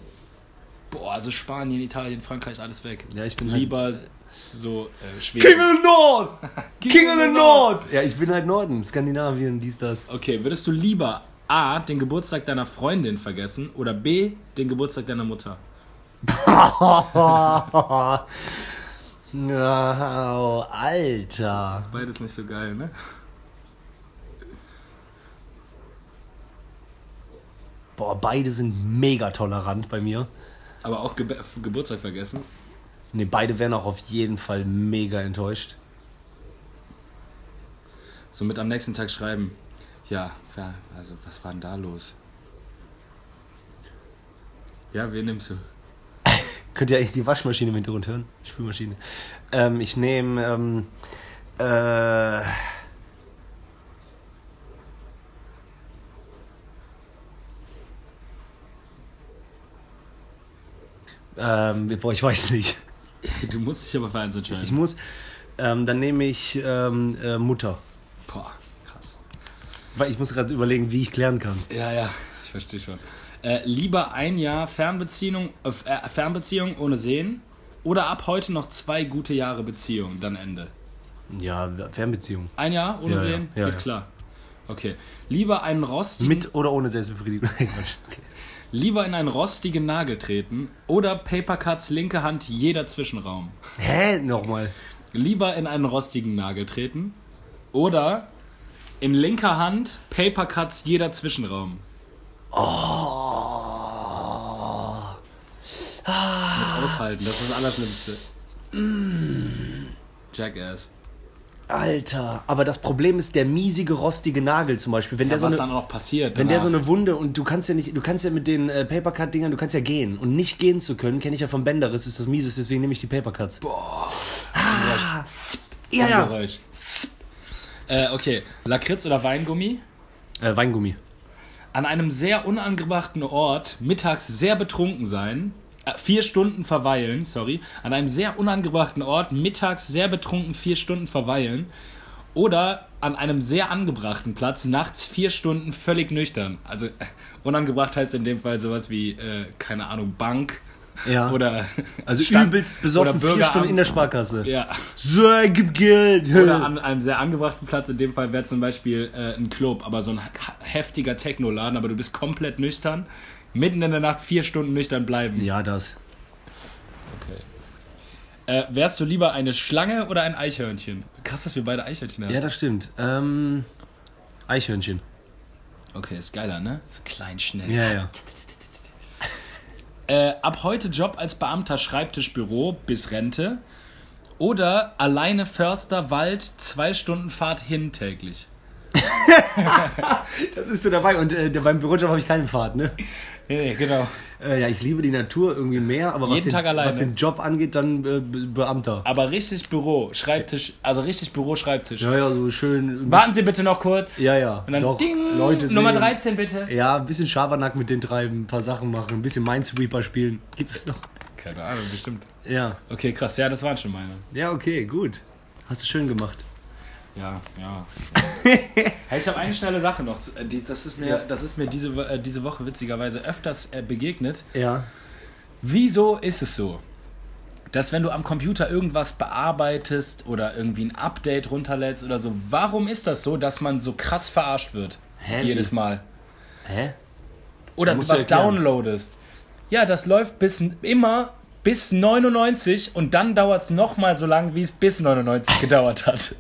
Boah, also Spanien, Italien, Frankreich, alles weg. Ja, ich bin halt- Lieber so äh, Schweden. King of the North! King King of the North! Ja, ich bin halt Norden. Skandinavien, dies, das. Okay, würdest du lieber A, den Geburtstag deiner Freundin vergessen oder B, den Geburtstag deiner Mutter? Wow, Alter. Beides nicht so geil, ne? Boah, beide sind mega tolerant bei mir. Aber auch Ge Geburtstag vergessen. Ne, beide wären auch auf jeden Fall mega enttäuscht. So mit am nächsten Tag schreiben. Ja, ja, also was war denn da los? Ja, wen nimmst du? Könnt ihr eigentlich die Waschmaschine im Hintergrund hören? Spülmaschine. Ähm, ich nehme. Ähm, äh, ähm, boah, ich weiß nicht. Du musst dich aber für eins entscheiden. Ich muss. Ähm, dann nehme ich ähm, äh, Mutter. Boah, krass. Weil ich muss gerade überlegen, wie ich klären kann. Ja, ja, ich verstehe schon. Äh, lieber ein Jahr Fernbeziehung, äh, äh, Fernbeziehung ohne Sehen oder ab heute noch zwei gute Jahre Beziehung, dann Ende. Ja, Fernbeziehung. Ein Jahr ohne Ja, Sehen? ja, Geht ja. klar. Okay. Lieber einen rostigen, Mit oder ohne Selbstbefriedigung? Okay. Lieber in einen rostigen Nagel treten oder Papercuts linke Hand jeder Zwischenraum. Hä? Nochmal. Lieber in einen rostigen Nagel treten oder in linker Hand Papercuts jeder Zwischenraum. Oh. Mit aushalten, das ist das Allerschlimmste. Mm. Jackass. Alter, aber das Problem ist der miesige, rostige Nagel zum Beispiel. Wenn Ja, der so was eine, dann auch passiert. Wenn der so danach. eine Wunde und du kannst ja nicht, du kannst ja mit den äh, Papercut-Dingern, du kannst ja gehen. Und nicht gehen zu können, kenne ich ja vom Bänderriss, ist das mieseste, deswegen nehme ich die Papercuts. Boah. Ah, ja, ja. Geräusch. Äh, okay. Lakritz oder Weingummi? Äh, Weingummi. An einem sehr unangebrachten Ort mittags sehr betrunken sein. Äh, vier Stunden verweilen, sorry. An einem sehr unangebrachten Ort mittags sehr betrunken vier Stunden verweilen. Oder an einem sehr angebrachten Platz nachts vier Stunden völlig nüchtern. Also äh, unangebracht heißt in dem Fall sowas wie, äh, keine Ahnung, Bank. Ja. Oder Also Stand- übelst besoffen, oder vier Stunden in der. Sparkasse. Ja. So, gib Geld. Oder an einem sehr angebrachten Platz, in dem Fall wäre zum Beispiel äh, ein Club, aber so ein heftiger Technoladen, aber du bist komplett nüchtern. Mitten in der Nacht vier Stunden nüchtern bleiben. ja, das. Okay. Äh, wärst du lieber eine Schlange oder ein Eichhörnchen? Krass, dass wir beide Eichhörnchen haben. Ja, das stimmt. Ähm, Eichhörnchen. Okay, ist geiler, ne? So klein, schnell. Ja, ja. Äh, ab heute Job als Beamter Schreibtischbüro bis Rente. Oder alleine Förster Wald, zwei Stunden Fahrt hin täglich. Das ist so dabei. Und äh, beim Bürojob habe ich keinen Fahrt, ne? Nee, genau. Äh, ja, ich liebe die Natur irgendwie mehr, aber was, den, was den Job angeht, dann äh, Be- Beamter. Aber richtig Büro, Schreibtisch, also richtig Büro, Schreibtisch. Ja, ja, so schön. Warten Sie bitte noch kurz. Ja, ja. Und dann Doch, Ding, Leute Nummer sehen. 13 bitte. Ja, ein bisschen Schabernack mit den treiben, ein paar Sachen machen, ein bisschen Minesweeper spielen. Gibt es noch? Keine Ahnung, bestimmt. Ja. Okay, krass. Ja, das waren schon meine. Ja, okay, gut. Hast du schön gemacht. Ja, ja. hey, ich habe eine schnelle Sache noch. äh, Das ist mir, das ist mir diese, äh, diese Woche witzigerweise öfters äh, begegnet. Ja. Wieso ist es so, dass wenn du am Computer irgendwas bearbeitest oder irgendwie ein Update runterlädst oder so, warum ist das so, dass man so krass verarscht wird? Hä, Jedes? Mal. Hä? Oder du was downloadest. Ja, das läuft bis immer bis 99 und dann dauert es nochmal so lang, wie es bis 99 gedauert hat.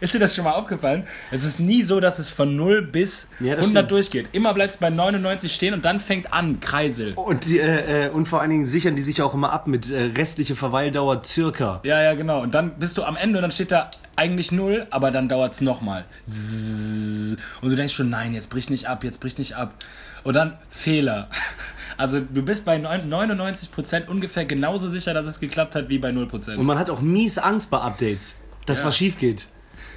Ist dir das schon mal aufgefallen? Es ist nie so, dass es von 0 bis Ja, das 100 stimmt. durchgeht. Immer bleibt es bei 99 stehen und dann fängt an, Kreisel. Und, die, äh, äh, und vor allen Dingen sichern die sich auch immer ab mit äh, restliche Verweildauer circa. Ja, ja, genau. Und dann bist du am Ende und dann steht da eigentlich 0, aber dann dauert es nochmal. Und du denkst schon, nein, jetzt bricht nicht ab, jetzt bricht nicht ab. Und dann Fehler. Also du bist bei neun- 99% ungefähr genauso sicher, dass es geklappt hat, wie bei 0%. Und man hat auch mies Angst bei Updates, dass Ja. was schief geht.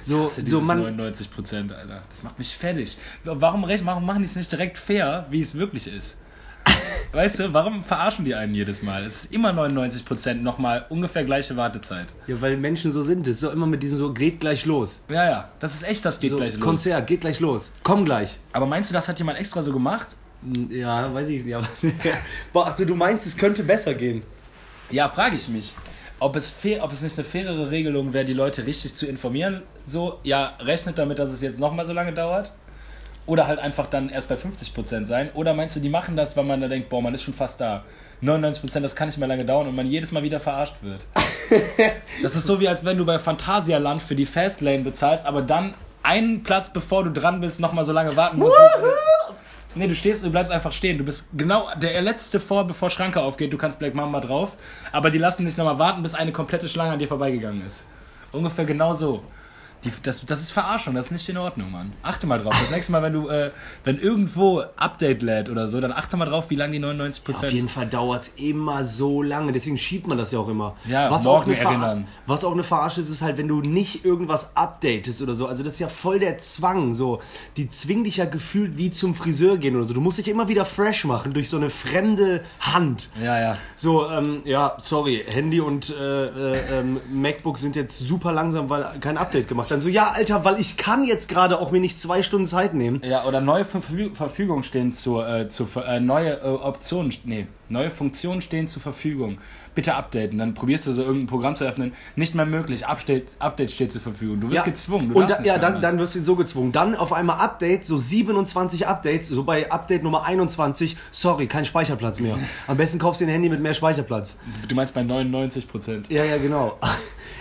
So, so man, 99 Prozent, Alter. Das macht mich fertig. Warum, warum machen die es nicht direkt fair, wie es wirklich ist? Weißt du, warum verarschen die einen jedes Mal? Es ist immer 99 Prozent nochmal ungefähr gleiche Wartezeit. ja, weil Menschen so sind. Das ist so immer mit diesem so, geht gleich los. Ja, ja, das ist echt, das geht so, gleich los. Konzert, geht gleich los. Komm gleich. Aber meinst du, das hat jemand extra so gemacht? Ja, weiß ich nicht. aber- Boah, also du meinst, es könnte besser gehen. Ja, frage ich mich. Ob es, fair, ob es nicht eine fairere Regelung wäre, die Leute richtig zu informieren. So, ja, rechnet damit, dass es jetzt nochmal so lange dauert. Oder halt einfach dann erst bei 50% sein. Oder meinst du, die machen das, weil man da denkt, boah, man ist schon fast da. 99% das kann nicht mehr lange dauern und man jedes Mal wieder verarscht wird. das ist so wie als wenn du bei Phantasialand für die Fastlane bezahlst, aber dann einen Platz bevor du dran bist, nochmal so lange warten musst. Nee, du stehst, du bleibst einfach stehen. Du bist genau der letzte vor, bevor Schranke aufgeht. Du kannst Black Mamba drauf. Aber die lassen dich nochmal warten, bis eine komplette Schlange an dir vorbeigegangen ist. Ungefähr genau so. Die, das, das ist Verarschung, das ist nicht in Ordnung, Mann. Achte mal drauf. Das nächste Mal, wenn du, äh, wenn irgendwo Update lädt oder so, dann achte mal drauf, wie lange die 99% Auf jeden Fall dauert es immer so lange, deswegen schiebt man das ja auch immer. Ja, was morgen auch erinnern. Was auch eine Verarsche ist, ist halt, wenn du nicht irgendwas updatest oder so. Also das ist ja voll der Zwang. So, die zwingen dich ja gefühlt wie zum Friseur gehen oder so. Du musst dich immer wieder fresh machen durch so eine fremde Hand. Ja, ja. So, ähm, ja, sorry, Handy und äh, äh, ähm, MacBook sind jetzt super langsam, weil kein Update gemacht haben. So, ja, Alter, weil ich kann jetzt gerade auch mir nicht zwei Stunden Zeit nehmen. Ja, oder neue Verfü Verfügung stehen zur, äh, zur äh, neue äh, Optionen, nee, neue Funktionen stehen zur Verfügung. Bitte updaten. Dann probierst du so irgendein Programm zu öffnen. Nicht mehr möglich. Update, Update steht zur Verfügung. Du wirst gezwungen. Du und da, ja, dann, dann wirst du so gezwungen. Dann auf einmal Update, so 27 Updates, so bei Update Nummer 21, sorry, kein Speicherplatz mehr. Am besten kaufst du ein Handy mit mehr Speicherplatz. Du meinst bei 99 Prozent. Ja, ja, genau.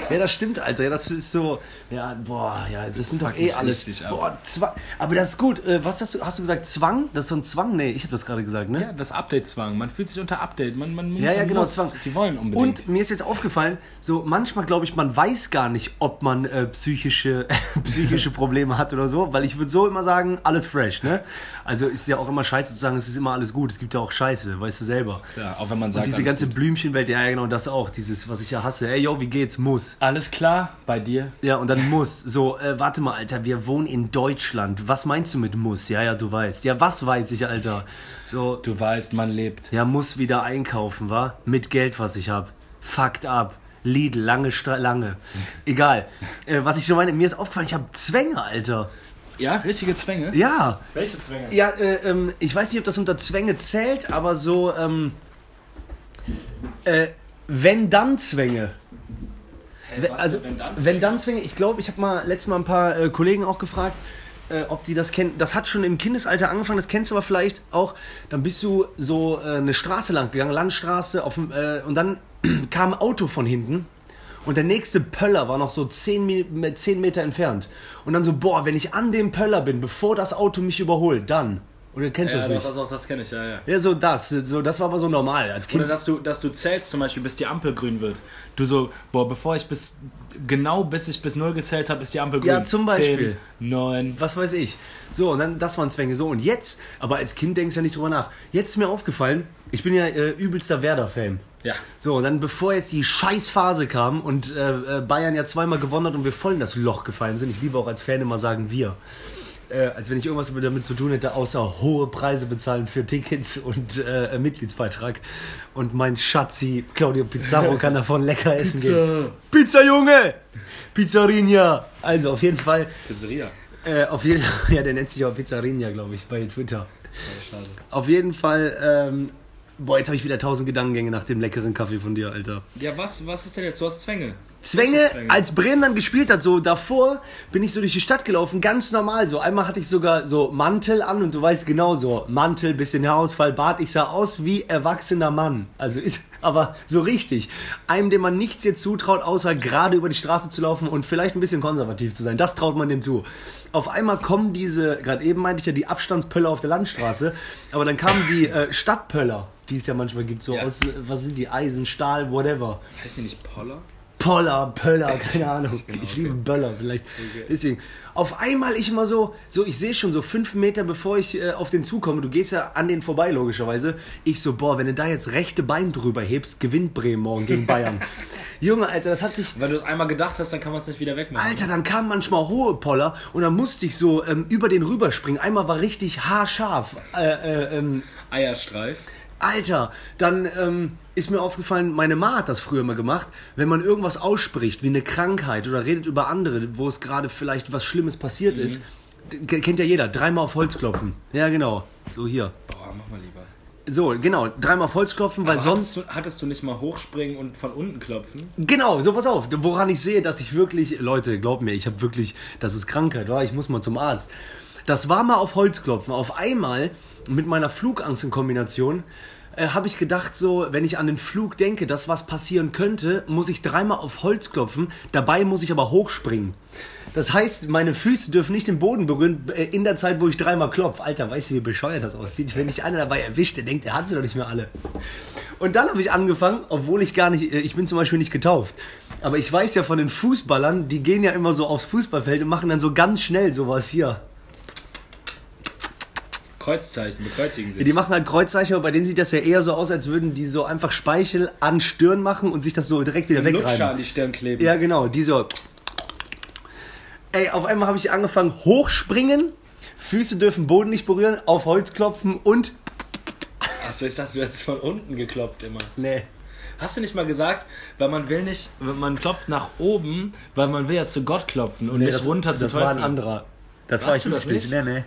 Ja, das stimmt, Alter. Ja, das ist so. Ja, boah, ja, das sind doch eh alles. richtig. Boah, Zwang. Aber das ist gut. Äh, Was hast du, hast du gesagt? Zwang? Das ist so ein Zwang? Nee, ich habe das gerade gesagt, ne? Ja, das Update-Zwang. Man fühlt sich unter Update. Man, man, Ja, ja, man genau, muss. Zwang. Die wollen unbedingt. Und mir ist jetzt aufgefallen, so manchmal glaube ich, man weiß gar nicht, ob man äh, psychische, psychische Probleme hat oder so, weil ich würde so immer sagen, alles fresh, ne? Also ist ja auch immer scheiße zu sagen, es ist immer alles gut. Es gibt ja auch Scheiße, weißt du selber. ja, auch wenn man sagt, Und diese ganze. Blümchenwelt, ja, genau, das auch. Dieses, was ich ja hasse. Ey, yo, wie geht's? Muss. Alles klar bei dir? Ja, und dann muss. So, äh, warte mal, Alter, wir wohnen in Deutschland. Was meinst du mit muss? Ja, ja, du weißt. Ja, was weiß ich, Alter? So, Du weißt, man lebt. ja, muss wieder einkaufen, wa? Mit Geld, was ich hab. Fucked up. Lidl, lange, lange. Egal. Äh, was ich nur meine, mir ist aufgefallen, ich habe Zwänge, Alter. Ja, richtige Zwänge? Ja. Welche Zwänge? Ja, äh, ähm, ich weiß nicht, ob das unter Zwänge zählt, aber so, ähm, äh, wenn dann Zwänge. Wenn- also, wenn dann Zwänge, ich glaube, ich habe mal letztes Mal ein paar äh, Kollegen auch gefragt, äh, ob die das kennen. Das hat schon im Kindesalter angefangen, das kennst du aber vielleicht auch. Dann bist du so äh, eine Straße lang gegangen, Landstraße, auf, äh, und dann kam ein Auto von hinten. Und der nächste Pöller war noch so 10, Mi- äh, 10 Meter entfernt. Und dann so, boah, wenn ich an dem Pöller bin, bevor das Auto mich überholt, dann. Oder kennst du Ja, das nicht? doch, doch, das kenne ich, ja, ja. Ja, so das. So, das war aber so normal. Als Kind Oder dass du, dass du zählst zum Beispiel, bis die Ampel grün wird. Du so, boah, bevor ich bis, genau bis ich bis null gezählt habe, ist die Ampel grün. Ja, zum Beispiel. 10, 9. was weiß ich. So, und dann, das waren Zwänge. So, und jetzt, aber als Kind denkst du ja nicht drüber nach. Jetzt ist mir aufgefallen, ich bin ja äh, übelster Werder-Fan. Ja. So, und dann, bevor jetzt die Scheißphase kam und äh, äh, Bayern ja zweimal gewonnen hat und wir voll in das Loch gefallen sind, ich liebe auch als Fan immer sagen wir. Äh, als wenn ich irgendwas damit zu tun hätte, außer hohe Preise bezahlen für Tickets und äh, Mitgliedsbeitrag. Und mein Schatzi Claudio Pizarro kann davon lecker essen gehen. Pizza, Junge! Pizzeria! Also, auf jeden Fall Pizzeria. äh, auf jeden Fall, ja, der nennt sich auch Pizzeria, glaube ich, bei Twitter. Schade. Auf jeden Fall, ähm, boah, jetzt habe ich wieder tausend Gedankengänge nach dem leckeren Kaffee von dir, Alter. Ja, was, was ist denn jetzt? Du hast Zwänge. Zwänge, als Bremen dann gespielt hat, so davor bin ich so durch die Stadt gelaufen, ganz normal so. Einmal hatte ich sogar so Mantel an und du weißt genau so, Mantel, bisschen Haarausfall, Bart, ich sah aus wie erwachsener Mann. Also ist, aber so richtig. Einem, dem man nichts jetzt zutraut, außer gerade über die Straße zu laufen und vielleicht ein bisschen konservativ zu sein. Das traut man dem zu. Auf einmal kommen diese, gerade eben meinte ich ja, die Abstandspöller auf der Landstraße, aber dann kamen die äh, Stadtpöller, die es ja manchmal gibt, so Ja. aus, äh, was sind die, Eisen, Stahl, whatever. Heißt die nicht Poller? Poller, Pöller, keine Ahnung. Genau, ich okay. liebe Böller vielleicht. Deswegen. Auf einmal ich immer so, so ich sehe schon so fünf Meter bevor ich äh, auf den zukomme, du gehst ja an den vorbei logischerweise. Ich so, boah, wenn du da jetzt rechte Bein drüber hebst, gewinnt Bremen morgen gegen Bayern. Junge, Alter, das hat sich... Wenn du es einmal gedacht hast, dann kann man es nicht wieder wegmachen. Alter, dann kamen manchmal hohe Poller und dann musste ich so ähm, über den rüberspringen. Einmal war richtig haarscharf. Äh, äh, ähm, Eierstreif. Alter, dann ähm, ist mir aufgefallen, meine Ma hat das früher mal gemacht, wenn man irgendwas ausspricht, wie eine Krankheit oder redet über andere, wo es gerade vielleicht was Schlimmes passiert ist. k- Kennt ja jeder, dreimal auf Holz klopfen. Ja, genau. So hier. Boah, mach mal lieber. So, genau, dreimal auf Holz klopfen, weil sonst. Hattest du, hattest du nicht mal hochspringen und von unten klopfen? Genau, so pass auf, woran ich sehe, dass ich wirklich, Leute, glaubt mir, ich habe wirklich, das ist Krankheit, wa? ich muss mal zum Arzt. Das war mal auf Holz klopfen. Auf einmal mit meiner Flugangst in Kombination äh, habe ich gedacht, so, wenn ich an den Flug denke, dass was passieren könnte, muss ich dreimal auf Holz klopfen. Dabei muss ich aber hochspringen. Das heißt, meine Füße dürfen nicht den Boden berühren äh, in der Zeit, wo ich dreimal klopfe. Alter, weißt du, wie bescheuert das aussieht? Wenn ich einer dabei erwischt, der denkt, der hat sie doch nicht mehr alle. Und dann habe ich angefangen, obwohl ich gar nicht, äh, ich bin zum Beispiel nicht getauft, Aber ich weiß ja von den Fußballern, die gehen ja immer so aufs Fußballfeld und machen dann so ganz schnell sowas hier. Kreuzzeichen, bekreuzigen sich. Ja, die machen halt Kreuzzeichen, aber bei denen sieht das ja eher so aus, als würden die so einfach Speichel an Stirn machen und sich das so direkt wieder Lutscher wegreiben. an die Stirn kleben. Ja, genau, die so. Ey, auf einmal habe ich angefangen, hochspringen, Füße dürfen Boden nicht berühren, auf Holz klopfen und. Achso, ich dachte, du hättest von unten geklopft immer. Nee. Hast du nicht mal gesagt, weil man will nicht, man klopft nach oben, weil man will ja zu Gott klopfen und nee nicht das, runter zu Das war ein anderer. Das Warst war ich du das nicht? Nee, nee.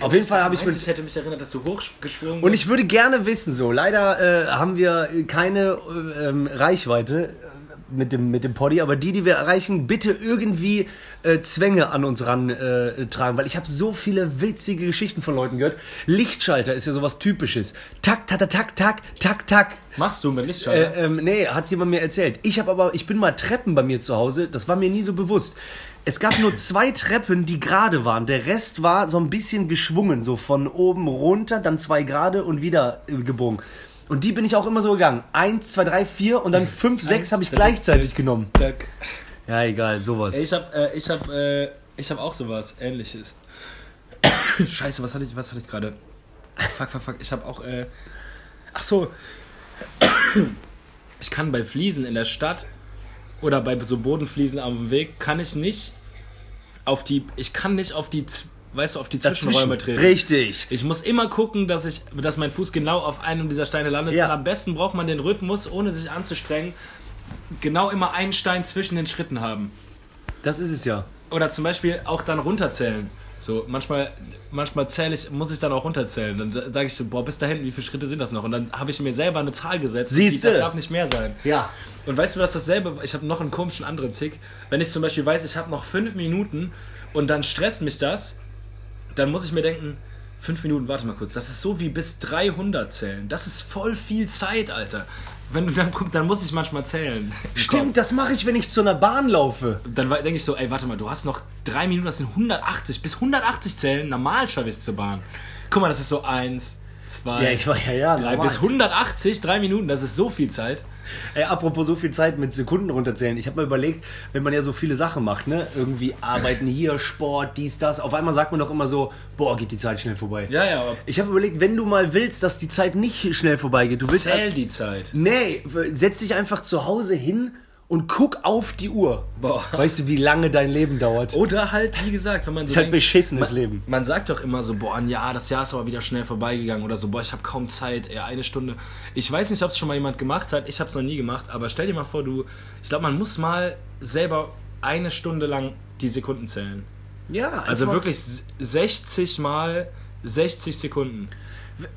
Auf jeden Fall habe ich Meinst, mit. Ich hätte mich erinnert, dass du hochgesprungen Und ich würde gerne wissen, so, leider äh, haben wir keine äh, ähm, Reichweite äh, mit dem, mit dem Poddy, aber die, die wir erreichen, bitte irgendwie äh, Zwänge an uns ran äh, tragen, weil ich habe so viele witzige Geschichten von Leuten gehört. Lichtschalter ist ja sowas Typisches. Tak, tak, tak, tak, tak, tak, tak. Machst du mit Lichtschalter? Äh, ähm, nee, hat jemand mir erzählt. Ich habe aber, ich bin mal Treppen bei mir zu Hause, das war mir nie so bewusst. Es gab nur zwei Treppen, die gerade waren. Der Rest war so ein bisschen geschwungen, so von oben runter, dann zwei gerade und wieder äh, gebogen. Und die bin ich auch immer so gegangen. Eins, zwei, drei, vier und dann fünf, sechs habe ich gleichzeitig genommen. Ja, egal, sowas. Ich hab, äh, ich hab, äh, ich hab auch sowas ähnliches. Scheiße, was hatte ich, was hatte ich gerade? Fuck, fuck, fuck. Ich hab auch, äh, ach so. Ich kann bei Fliesen in der Stadt oder bei so Bodenfliesen am Weg kann ich nicht auf die, ich kann nicht auf die, weißt du, auf die Zwischenräume treten. Richtig. Ich muss immer gucken, dass ich, dass mein Fuß genau auf einem dieser Steine landet. Ja. Und am besten braucht man den Rhythmus, ohne sich anzustrengen, genau immer einen Stein zwischen den Schritten haben. Das ist es ja. Oder zum Beispiel auch dann runterzählen. So, manchmal, manchmal zähle ich, muss ich dann auch runterzählen. Dann sage ich so, boah, bis dahin, wie viele Schritte sind das noch? Und dann habe ich mir selber eine Zahl gesetzt. die- Siehste. Das darf nicht mehr sein. Ja. Und weißt du, was dasselbe, ich habe noch einen komischen anderen Tick. Wenn ich zum Beispiel weiß, ich habe noch fünf Minuten und dann stresst mich das, dann muss ich mir denken, fünf Minuten, warte mal kurz, das ist so wie bis 300 zählen. Das ist voll viel Zeit, Alter. Wenn du dann guckst, dann muss ich manchmal zählen. Kopf. Stimmt, das mache ich, wenn ich zu einer Bahn laufe. Dann denke ich so, ey, warte mal, du hast noch drei Minuten, das sind 180. Bis 180 zählen, normal schaffe ich es zur Bahn. Guck mal, das ist so eins, zwei, Ja, ich war ja, ja. drei. normal. Bis 180, drei Minuten, das ist so viel Zeit. Ey, apropos so viel Zeit mit Sekunden runterzählen. Ich habe mal überlegt, wenn man ja so viele Sachen macht, ne? Irgendwie arbeiten hier, Sport, dies, das. Auf einmal sagt man doch immer so, boah, geht die Zeit schnell vorbei. Ja, ja, Ich habe überlegt, wenn du mal willst, dass die Zeit nicht schnell vorbeigeht, du willst. zähl die Zeit. Nee, setz dich einfach zu Hause hin und guck auf die Uhr. Boah. Weißt du, wie lange dein Leben dauert? Oder halt, wie gesagt, wenn man so ist halt beschissenes man, Leben. Man sagt doch immer so, boah, ein Jahr, das Jahr ist aber wieder schnell vorbeigegangen oder so, boah, ich habe kaum Zeit, eher eine Stunde. Ich weiß nicht, ob es schon mal jemand gemacht hat, ich habe es noch nie gemacht, aber stell dir mal vor, du, ich glaube, man muss mal selber eine Stunde lang die Sekunden zählen. Ja, Also wirklich 60 mal 60 Sekunden.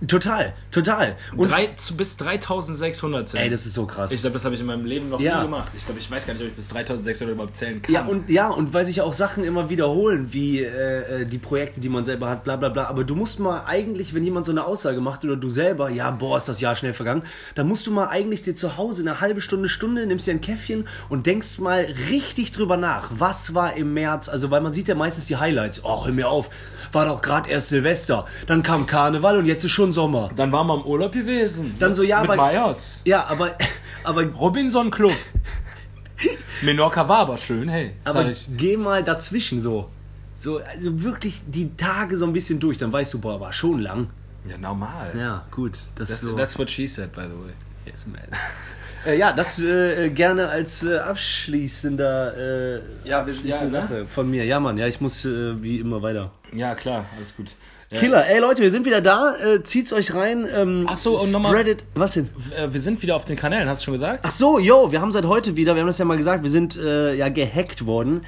Total, total. Und Drei, bis 3600 zählen. ey, das ist so krass. ich glaube, das habe ich in meinem Leben noch Ja. nie gemacht. Ich glaube, ich weiß gar nicht, ob ich bis 3600 überhaupt zählen kann. Ja, und ja, und weil sich auch Sachen immer wiederholen, wie äh, äh, die Projekte, die man selber hat, bla bla bla. Aber du musst mal eigentlich, wenn jemand so eine Aussage macht oder du selber, ja, boah, ist das Jahr schnell vergangen, dann musst du mal eigentlich dir zu Hause eine halbe Stunde, Stunde, nimmst dir ein Käffchen und denkst mal richtig drüber nach. Was war im März? Also, weil man sieht ja meistens die Highlights. Oh, hör mir auf, war doch gerade erst Silvester. Dann kam Karneval und jetzt ist schon Sommer. Dann waren wir im Urlaub gewesen. Dann so, ja, Mit aber- Mayos. Ja, aber, aber Robinson Club. Menorca war aber schön, hey. Aber ich. geh mal dazwischen so. So, also wirklich die Tage so ein bisschen durch, dann weißt du, boah, war schon lang. Ja, normal. Ja, gut. Das That's, so. that's what she said, by the way. yes, man. äh, ja, das äh, gerne als äh, abschließender äh, Ja, wir- ja, abschließende ne? Sache von mir. Ja, Mann, ja, ich muss äh, wie immer weiter. Ja, klar, alles gut. Killer, ey Leute, wir sind wieder da. Äh, zieht's euch rein. Ähm, Ach so, und nochmal-. Was denn? Äh, wir sind wieder auf den Kanälen, hast du schon gesagt? Ach so, yo, wir haben seit heute wieder, wir haben das ja mal gesagt, wir sind äh, ja gehackt worden.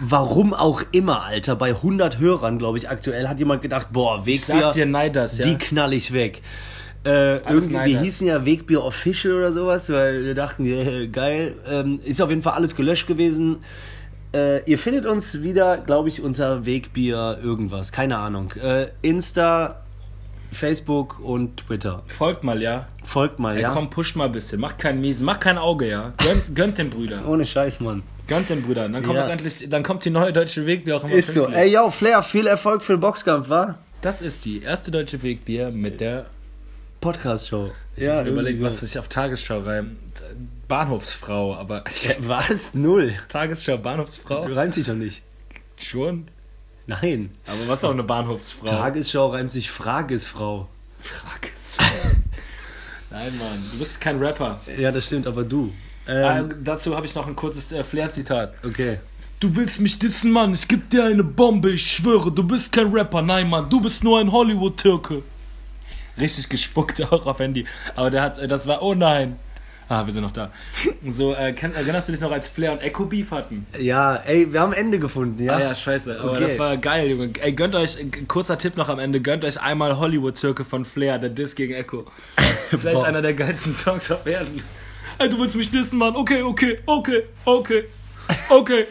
Warum auch immer, Alter. Bei 100 Hörern, glaube ich, aktuell hat jemand gedacht, boah, Wegbier, sag dir Neiders, ja. die knall ich weg. Äh, irgendwie, wir hießen ja Wegbier Official oder sowas, weil wir dachten, yeah, geil. Ähm, ist auf jeden Fall alles gelöscht gewesen. Äh, ihr findet uns wieder, glaube ich, unter Wegbier irgendwas. Keine Ahnung. Äh, Insta, Facebook und Twitter. Folgt mal, ja. Folgt mal, Ey, ja? komm, push mal ein bisschen. Mach keinen Miesen, mach kein Auge, ja. Gönnt, gönnt den Brüdern. Ohne Scheiß, Mann. Gönnt den Brüdern. Dann kommt Ja. endlich, dann kommt die neue deutsche Weg, wie auch immer. Ist so. Ey, yo, Flair, viel Erfolg für den Boxkampf, wa? Das ist die erste deutsche Wegbier mit der Podcast-Show. Ich ja, habe überlegt, was sich auf Tagesschau reimt. Bahnhofsfrau, aber. Ja, was? Null. Tagesschau, Bahnhofsfrau? Reimt sich doch nicht. Schon? Nein. Aber was ist auch eine Bahnhofsfrau? Tagesschau reimt sich Fragesfrau. Fragesfrau. Nein, Mann, du bist kein Rapper. Ja, das stimmt, aber du. Ähm, äh, dazu habe ich noch ein kurzes äh, Flair-Zitat. Okay. Du willst mich dissen, Mann, ich geb dir eine Bombe, ich schwöre, du bist kein Rapper, nein, Mann, du bist nur ein Hollywood-Türke. Richtig gespuckt auch auf Handy. Aber der hat, äh, das war, oh nein. Ah, wir sind noch da. So, äh, kann, erinnerst du dich noch, als Flair und Echo Beef hatten? Ja, ey, wir haben Ende gefunden, ja? Ah ja, scheiße. Aber okay. das war geil, Junge. Ey, gönnt euch, kurzer Tipp noch am Ende, gönnt euch einmal Hollywood-Türke von Flair, der Diss gegen Echo. Vielleicht einer der geilsten Songs auf Erden. Ey, du willst mich dissen, Mann. Okay, okay, okay, okay, okay.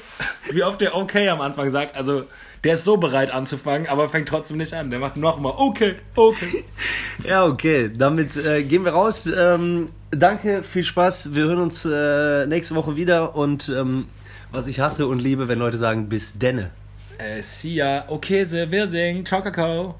Wie oft der okay am Anfang sagt, also der ist so bereit anzufangen, aber fängt trotzdem nicht an. Der macht nochmal, okay, okay. Ja, okay. Damit äh, gehen wir raus. Ähm, danke, viel Spaß. Wir hören uns äh, nächste Woche wieder. Und ähm, was ich hasse und liebe, wenn Leute sagen, bis denne. Äh, see ya. Okay, wir singen. Ciao, Kakao.